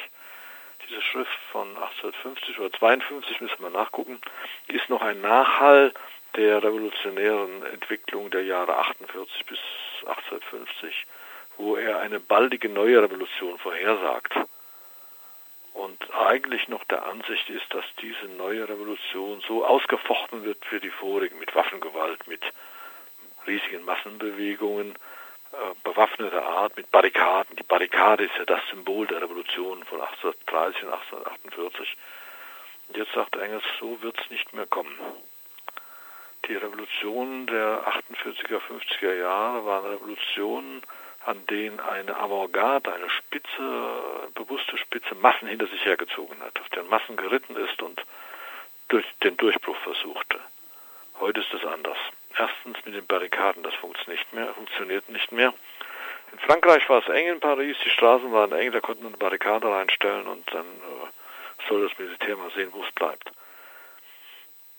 Diese Schrift von 1850 oder 52, müssen wir nachgucken, ist noch ein Nachhall der revolutionären Entwicklung der Jahre 48 bis 1850, wo er eine baldige neue Revolution vorhersagt und eigentlich noch der Ansicht ist, dass diese neue Revolution so ausgefochten wird für die vorigen mit Waffengewalt, mit riesigen Massenbewegungen, äh, bewaffneter Art, mit Barrikaden. Die Barrikade ist ja das Symbol der Revolution von 1830 und 1848. Und jetzt sagt Engels, so wird es nicht mehr kommen. Die Revolutionen der 48er, 50er Jahre waren Revolutionen, an denen eine Avantgarde, eine Spitze, bewusste Spitze Massen hinter sich hergezogen hat, auf deren Massen geritten ist und durch den Durchbruch versuchte. Heute ist es anders. Erstens mit den Barrikaden, das funktioniert nicht mehr, funktioniert nicht mehr. In Frankreich war es eng in Paris, die Straßen waren eng, da konnte man eine Barrikade reinstellen und dann äh, soll das Militär mal sehen, wo es bleibt.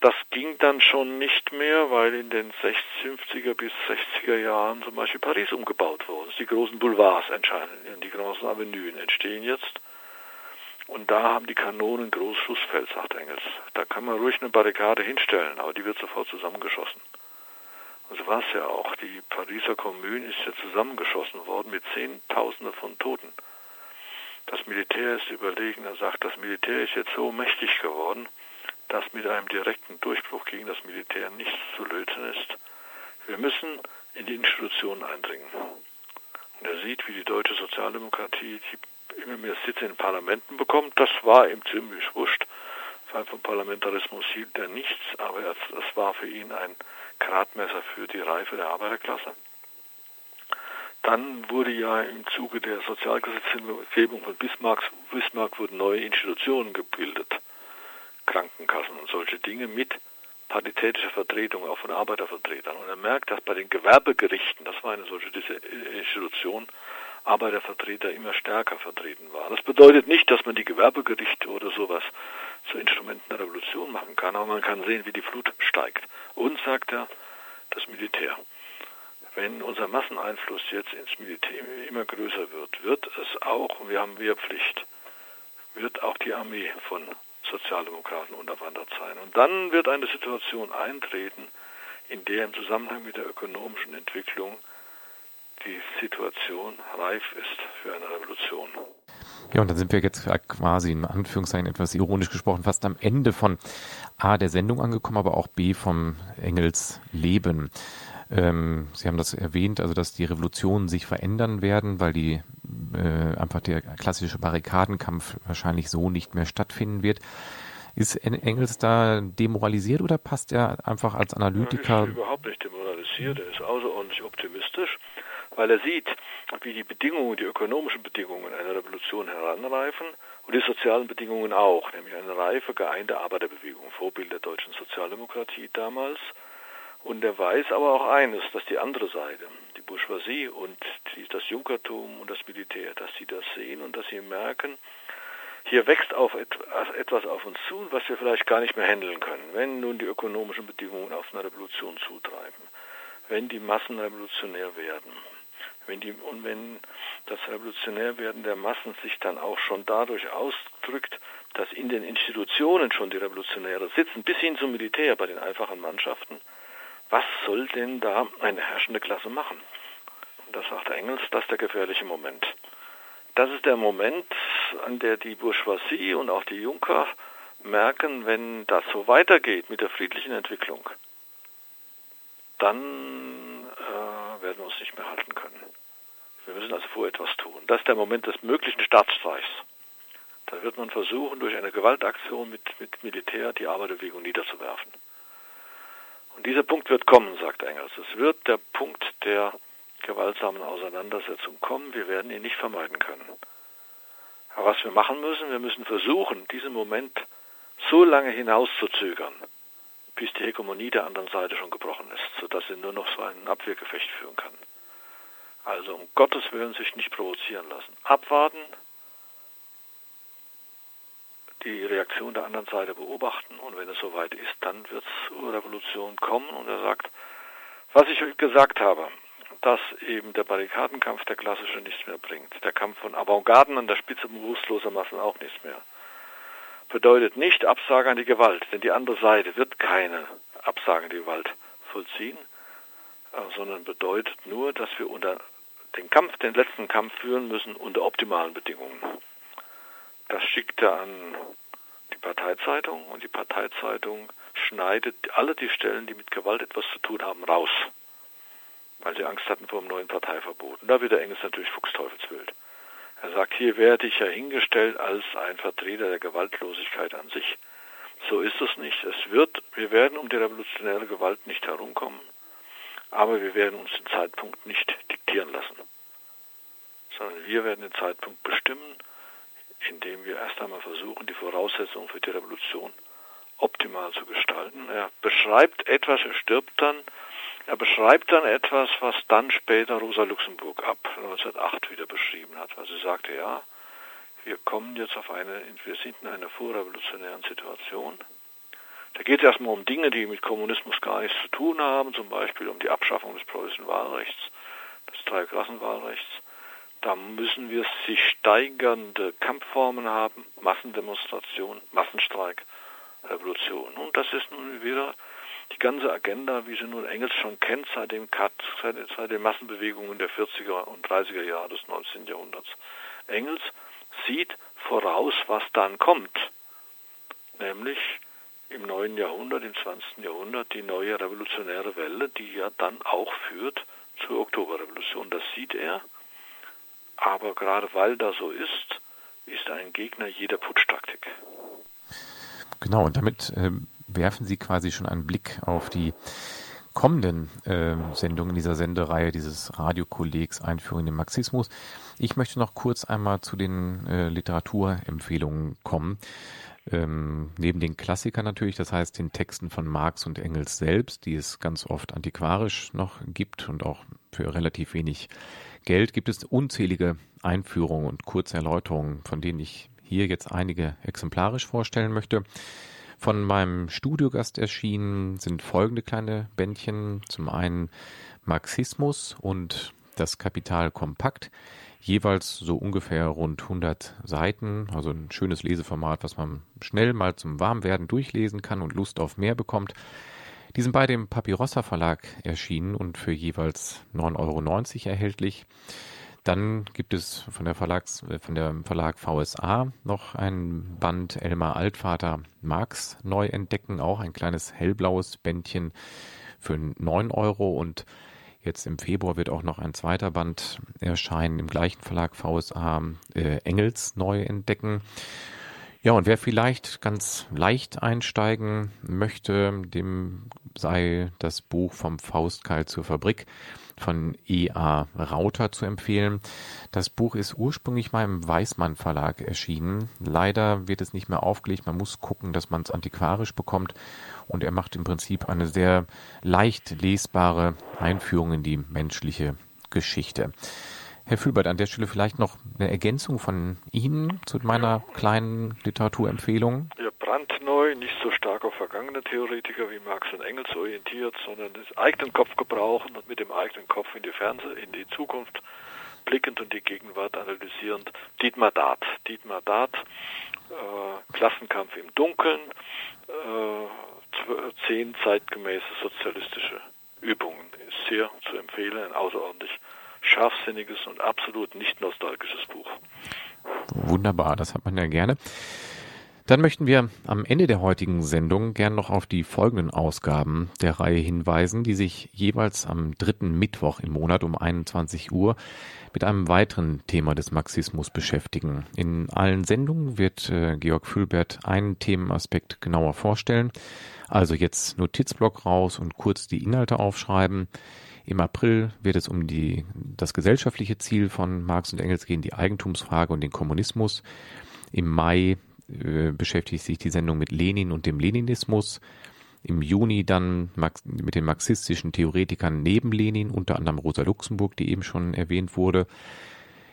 Das ging dann schon nicht mehr, weil in den 50er bis 60er Jahren zum Beispiel Paris umgebaut wurde. Die großen Boulevards entscheiden, die großen Avenuen entstehen jetzt. Und da haben die Kanonen Großschussfeld, sagt Engels. Da kann man ruhig eine Barrikade hinstellen, aber die wird sofort zusammengeschossen. Und so war es ja auch. Die Pariser Kommune ist ja zusammengeschossen worden mit Zehntausenden von Toten. Das Militär ist überlegen, er sagt, das Militär ist jetzt so mächtig geworden, dass mit einem direkten Durchbruch gegen das Militär nichts zu lösen ist. Wir müssen in die Institutionen eindringen. Und er sieht, wie die deutsche Sozialdemokratie immer mehr Sitze in Parlamenten bekommt. Das war ihm ziemlich wurscht. Vom Parlamentarismus hielt er nichts, aber das war für ihn ein Gradmesser für die Reife der Arbeiterklasse. Dann wurde ja im Zuge der Sozialgesetzgebung von Bismarck, Bismarck wurden neue Institutionen gebildet. Krankenkassen und solche Dinge mit paritätischer Vertretung, auch von Arbeitervertretern. Und er merkt, dass bei den Gewerbegerichten, das war eine solche Institution, Arbeitervertreter immer stärker vertreten waren. Das bedeutet nicht, dass man die Gewerbegerichte oder sowas zu Instrumenten der Revolution machen kann, aber man kann sehen, wie die Flut steigt. Und, sagt er, das Militär. Wenn unser Masseneinfluss jetzt ins Militär immer größer wird, wird es auch, wir haben Wehrpflicht, wird auch die Armee von Sozialdemokraten unterwandert sein. Und dann wird eine Situation eintreten, in der im Zusammenhang mit der ökonomischen Entwicklung die Situation reif ist für eine Revolution. Ja, und dann sind wir jetzt quasi in Anführungszeichen etwas ironisch gesprochen fast am Ende von A der Sendung angekommen, aber auch B vom Engels Leben. Ähm, Sie haben das erwähnt, also dass die Revolutionen sich verändern werden, weil die äh, einfach der klassische Barrikadenkampf wahrscheinlich so nicht mehr stattfinden wird. Ist Engels da demoralisiert oder passt er einfach als Analytiker? Er ist überhaupt nicht demoralisiert, er ist außerordentlich optimistisch, weil er sieht, wie die Bedingungen, die ökonomischen Bedingungen einer Revolution heranreifen und die sozialen Bedingungen auch, nämlich eine reife, geeinte Arbeiterbewegung, Vorbild der deutschen Sozialdemokratie damals, und er weiß aber auch eines, dass die andere Seite, die Bourgeoisie und die, das Junkertum und das Militär, dass sie das sehen und dass sie merken, hier wächst auf etwas auf uns zu, was wir vielleicht gar nicht mehr handeln können, wenn nun die ökonomischen Bedingungen auf eine Revolution zutreiben, wenn die Massen revolutionär werden, wenn die, und wenn das Revolutionärwerden der Massen sich dann auch schon dadurch ausdrückt, dass in den Institutionen schon die Revolutionäre sitzen, bis hin zum Militär bei den einfachen Mannschaften, was soll denn da eine herrschende Klasse machen? Und das sagt Engels, das ist der gefährliche Moment. Das ist der Moment, an der die Bourgeoisie und auch die Junker merken, wenn das so weitergeht mit der friedlichen Entwicklung, dann äh, werden wir uns nicht mehr halten können. Wir müssen also vor etwas tun. Das ist der Moment des möglichen Staatsstreichs. Da wird man versuchen, durch eine Gewaltaktion mit, mit Militär die Arbeiterbewegung niederzuwerfen. Und dieser Punkt wird kommen, sagt Engels. Es wird der Punkt der gewaltsamen Auseinandersetzung kommen. Wir werden ihn nicht vermeiden können. Aber was wir machen müssen, wir müssen versuchen, diesen Moment so lange hinauszuzögern, bis die Hegemonie der anderen Seite schon gebrochen ist, sodass sie nur noch so ein Abwehrgefecht führen kann. Also um Gottes Willen sich nicht provozieren lassen. Abwarten, die Reaktion der anderen Seite beobachten. Und wenn es soweit ist, dann wird es zur Revolution kommen. Und er sagt, was ich gesagt habe, dass eben der Barrikadenkampf der klassische nichts mehr bringt, der Kampf von Avantgarden an der Spitze bewusstloser Massen auch nichts mehr, bedeutet nicht Absage an die Gewalt, denn die andere Seite wird keine Absage an die Gewalt vollziehen, äh, sondern bedeutet nur, dass wir unter den Kampf, den letzten Kampf führen müssen unter optimalen Bedingungen. Das schickt er an die Parteizeitung und die Parteizeitung schneidet alle die Stellen, die mit Gewalt etwas zu tun haben, raus, weil sie Angst hatten vor dem neuen Parteiverbot. Und da wird der Engels natürlich Fuchsteufelswild. Er sagt, hier werde ich ja hingestellt als ein Vertreter der Gewaltlosigkeit an sich. So ist es nicht. Es wird, wir werden um die revolutionäre Gewalt nicht herumkommen, aber wir werden uns den Zeitpunkt nicht diktieren lassen, sondern wir werden den Zeitpunkt bestimmen indem wir erst einmal versuchen, die Voraussetzungen für die Revolution optimal zu gestalten. Er beschreibt etwas, er stirbt dann, er beschreibt dann etwas, was dann später Rosa Luxemburg ab 1908 wieder beschrieben hat. Also sie sagte, ja, wir kommen jetzt auf eine, wir sind in einer vorrevolutionären Situation. Da geht es erstmal um Dinge, die mit Kommunismus gar nichts zu tun haben, zum Beispiel um die Abschaffung des preußischen Wahlrechts, des Dreiklassenwahlrechts. Da müssen wir sich steigernde Kampfformen haben, Massendemonstration, Massenstreik, Revolution. Und das ist nun wieder die ganze Agenda, wie sie nun Engels schon kennt, seit, dem Cut, seit, seit den Massenbewegungen der 40er und 30er Jahre des 19. Jahrhunderts. Engels sieht voraus, was dann kommt, nämlich im neuen Jahrhundert, im 20. Jahrhundert, die neue revolutionäre Welle, die ja dann auch führt zur Oktoberrevolution. Das sieht er aber gerade weil das so ist, ist ein Gegner jeder Putschtaktik. Genau, und damit äh, werfen Sie quasi schon einen Blick auf die kommenden äh, Sendungen dieser Sendereihe dieses Radiokollegs Einführung in den Marxismus. Ich möchte noch kurz einmal zu den äh, Literaturempfehlungen kommen. Ähm, neben den Klassikern natürlich, das heißt den Texten von Marx und Engels selbst, die es ganz oft antiquarisch noch gibt und auch für relativ wenig Geld gibt es unzählige Einführungen und kurze Erläuterungen, von denen ich hier jetzt einige exemplarisch vorstellen möchte. Von meinem Studiogast erschienen sind folgende kleine Bändchen. Zum einen Marxismus und das Kapital kompakt. Jeweils so ungefähr rund 100 Seiten, also ein schönes Leseformat, was man schnell mal zum Warmwerden durchlesen kann und Lust auf mehr bekommt. Die sind beide im Papirossa Verlag erschienen und für jeweils 9,90 Euro erhältlich. Dann gibt es von der, Verlags, von der Verlag VSA noch ein Band Elmar Altvater Marx neu entdecken, auch ein kleines hellblaues Bändchen für 9 Euro und jetzt im Februar wird auch noch ein zweiter Band erscheinen im gleichen Verlag VSA äh, Engels neu entdecken. Ja, und wer vielleicht ganz leicht einsteigen möchte, dem sei das Buch vom Faustkeil zur Fabrik von E.A. Rauter zu empfehlen. Das Buch ist ursprünglich mal im Weißmann Verlag erschienen. Leider wird es nicht mehr aufgelegt. Man muss gucken, dass man es antiquarisch bekommt. Und er macht im Prinzip eine sehr leicht lesbare Einführung in die menschliche Geschichte. Herr Fühlbert, an der Stelle vielleicht noch eine Ergänzung von Ihnen zu meiner kleinen Literaturempfehlung. Ja, brandneu, nicht so stark auf vergangene Theoretiker wie Marx und Engels orientiert, sondern den eigenen Kopf gebrauchen und mit dem eigenen Kopf in die Fernseh, in die Zukunft blickend und die Gegenwart analysierend. Dietmar Dart. Dietmar Dart, äh, Klassenkampf im Dunkeln, äh, zehn zeitgemäße sozialistische Übungen. Ist sehr zu empfehlen, ein außerordentlich scharfsinniges und absolut nicht nostalgisches Buch. Wunderbar, das hat man ja gerne. Dann möchten wir am Ende der heutigen Sendung gern noch auf die folgenden Ausgaben der Reihe hinweisen, die sich jeweils am dritten Mittwoch im Monat um 21 Uhr mit einem weiteren Thema des Marxismus beschäftigen. In allen Sendungen wird äh, Georg Fülbert einen Themenaspekt genauer vorstellen. Also jetzt Notizblock raus und kurz die Inhalte aufschreiben. Im April wird es um die, das gesellschaftliche Ziel von Marx und Engels gehen, die Eigentumsfrage und den Kommunismus. Im Mai äh, beschäftigt sich die Sendung mit Lenin und dem Leninismus. Im Juni dann mit den marxistischen Theoretikern neben Lenin, unter anderem Rosa Luxemburg, die eben schon erwähnt wurde.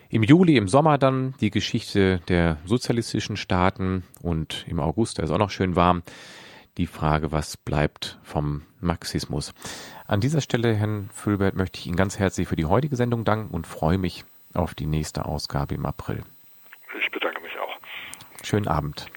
Im Juli, im Sommer dann die Geschichte der sozialistischen Staaten und im August, da ist auch noch schön warm, die Frage, was bleibt vom Marxismus. An dieser Stelle, Herrn Füllbert, möchte ich Ihnen ganz herzlich für die heutige Sendung danken und freue mich auf die nächste Ausgabe im April. Ich bedanke mich auch. Schönen Abend.